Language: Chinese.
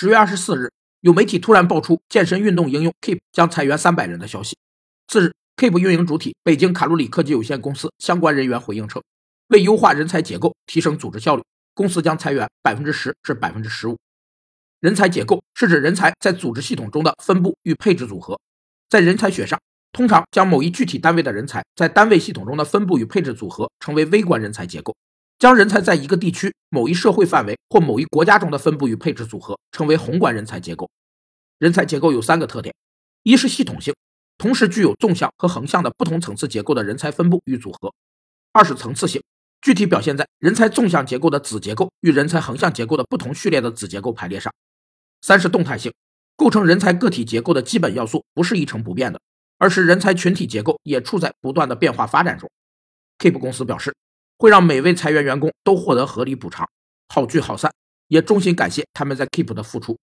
十月二十四日，有媒体突然爆出健身运动应用 Keep 将裁员三百人的消息。次日，Keep 运营主体北京卡路里科技有限公司相关人员回应称，为优化人才结构、提升组织效率，公司将裁员百分之十至百分之十五。人才结构是指人才在组织系统中的分布与配置组合。在人才学上，通常将某一具体单位的人才在单位系统中的分布与配置组合称为微观人才结构。将人才在一个地区、某一社会范围或某一国家中的分布与配置组合称为宏观人才结构。人才结构有三个特点：一是系统性，同时具有纵向和横向的不同层次结构的人才分布与组合；二是层次性，具体表现在人才纵向结构的子结构与人才横向结构的不同序列的子结构排列上；三是动态性，构成人才个体结构的基本要素不是一成不变的，而是人才群体结构也处在不断的变化发展中。Keep 公司表示。会让每位裁员员工都获得合理补偿，好聚好散，也衷心感谢他们在 Keep 的付出。